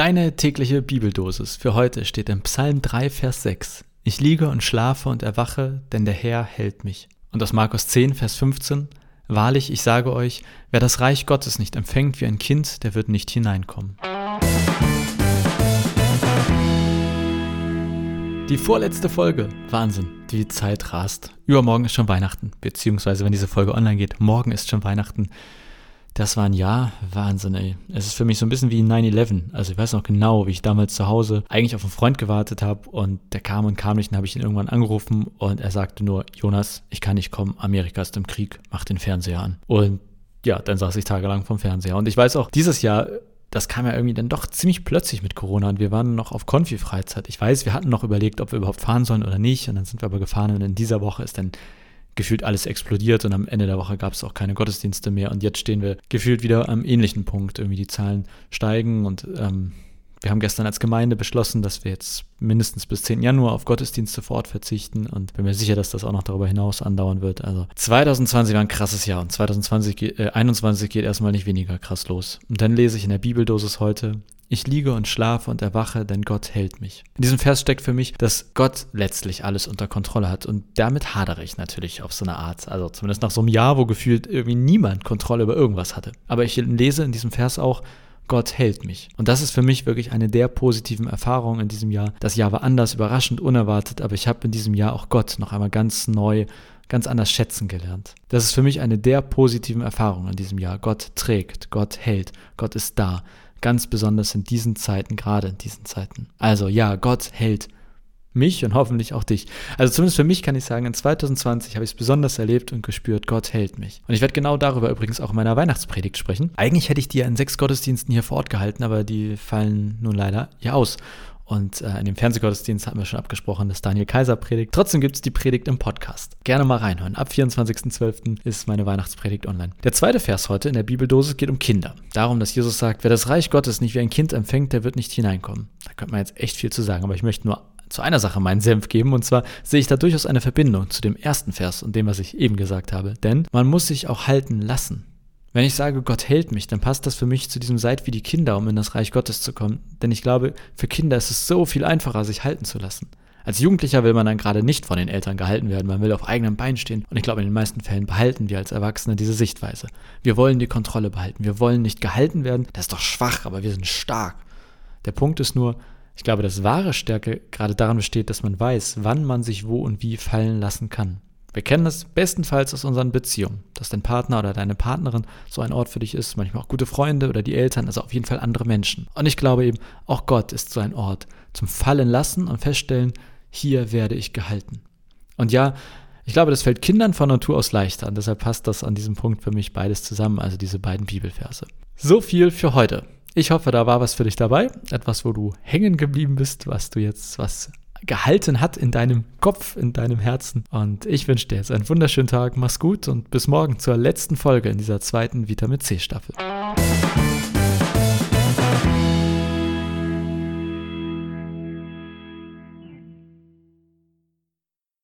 Deine tägliche Bibeldosis für heute steht im Psalm 3, Vers 6. Ich liege und schlafe und erwache, denn der Herr hält mich. Und aus Markus 10, Vers 15. Wahrlich, ich sage euch, wer das Reich Gottes nicht empfängt wie ein Kind, der wird nicht hineinkommen. Die vorletzte Folge. Wahnsinn, die Zeit rast. Übermorgen ist schon Weihnachten, beziehungsweise wenn diese Folge online geht, morgen ist schon Weihnachten. Das war ein Jahr, Wahnsinn, ey. Es ist für mich so ein bisschen wie 9-11. Also ich weiß noch genau, wie ich damals zu Hause eigentlich auf einen Freund gewartet habe und der kam und kam nicht. Dann habe ich ihn irgendwann angerufen und er sagte nur, Jonas, ich kann nicht kommen, Amerika ist im Krieg, mach den Fernseher an. Und ja, dann saß ich tagelang vom Fernseher. Und ich weiß auch, dieses Jahr das kam ja irgendwie dann doch ziemlich plötzlich mit Corona und wir waren noch auf Konfi-Freizeit. Ich weiß, wir hatten noch überlegt, ob wir überhaupt fahren sollen oder nicht und dann sind wir aber gefahren und in dieser Woche ist dann gefühlt alles explodiert und am Ende der Woche gab es auch keine Gottesdienste mehr und jetzt stehen wir gefühlt wieder am ähnlichen Punkt. Irgendwie die Zahlen steigen und ähm, wir haben gestern als Gemeinde beschlossen, dass wir jetzt mindestens bis 10. Januar auf Gottesdienste vor Ort verzichten und bin mir sicher, dass das auch noch darüber hinaus andauern wird. Also 2020 war ein krasses Jahr und 2020, äh, 21 geht erstmal nicht weniger krass los. Und dann lese ich in der Bibeldosis heute, ich liege und schlafe und erwache, denn Gott hält mich. In diesem Vers steckt für mich, dass Gott letztlich alles unter Kontrolle hat. Und damit hadere ich natürlich auf so eine Art. Also zumindest nach so einem Jahr, wo gefühlt irgendwie niemand Kontrolle über irgendwas hatte. Aber ich lese in diesem Vers auch, Gott hält mich. Und das ist für mich wirklich eine der positiven Erfahrungen in diesem Jahr. Das Jahr war anders, überraschend, unerwartet, aber ich habe in diesem Jahr auch Gott noch einmal ganz neu, ganz anders schätzen gelernt. Das ist für mich eine der positiven Erfahrungen in diesem Jahr. Gott trägt, Gott hält, Gott ist da. Ganz besonders in diesen Zeiten, gerade in diesen Zeiten. Also ja, Gott hält mich und hoffentlich auch dich. Also zumindest für mich kann ich sagen, in 2020 habe ich es besonders erlebt und gespürt, Gott hält mich. Und ich werde genau darüber übrigens auch in meiner Weihnachtspredigt sprechen. Eigentlich hätte ich die ja in sechs Gottesdiensten hier vor Ort gehalten, aber die fallen nun leider hier aus. Und äh, in dem Fernsehgottesdienst hatten wir schon abgesprochen, dass Daniel Kaiser predigt. Trotzdem gibt es die Predigt im Podcast. Gerne mal reinhören. Ab 24.12. ist meine Weihnachtspredigt online. Der zweite Vers heute in der Bibeldosis geht um Kinder. Darum, dass Jesus sagt, wer das Reich Gottes nicht wie ein Kind empfängt, der wird nicht hineinkommen. Da könnte man jetzt echt viel zu sagen, aber ich möchte nur zu einer Sache meinen Senf geben. Und zwar sehe ich da durchaus eine Verbindung zu dem ersten Vers und dem, was ich eben gesagt habe. Denn man muss sich auch halten lassen. Wenn ich sage, Gott hält mich, dann passt das für mich zu diesem Seid wie die Kinder, um in das Reich Gottes zu kommen. Denn ich glaube, für Kinder ist es so viel einfacher, sich halten zu lassen. Als Jugendlicher will man dann gerade nicht von den Eltern gehalten werden, man will auf eigenem Bein stehen. Und ich glaube, in den meisten Fällen behalten wir als Erwachsene diese Sichtweise. Wir wollen die Kontrolle behalten, wir wollen nicht gehalten werden. Das ist doch schwach, aber wir sind stark. Der Punkt ist nur, ich glaube, dass wahre Stärke gerade daran besteht, dass man weiß, wann man sich wo und wie fallen lassen kann. Wir kennen das bestenfalls aus unseren Beziehungen, dass dein Partner oder deine Partnerin so ein Ort für dich ist, manchmal auch gute Freunde oder die Eltern, also auf jeden Fall andere Menschen. Und ich glaube eben, auch Gott ist so ein Ort zum Fallen lassen und feststellen, hier werde ich gehalten. Und ja, ich glaube, das fällt Kindern von Natur aus leichter und deshalb passt das an diesem Punkt für mich beides zusammen, also diese beiden Bibelverse. So viel für heute. Ich hoffe, da war was für dich dabei, etwas, wo du hängen geblieben bist, was du jetzt, was gehalten hat in deinem Kopf, in deinem Herzen. Und ich wünsche dir jetzt einen wunderschönen Tag, mach's gut und bis morgen zur letzten Folge in dieser zweiten Vitamin C Staffel.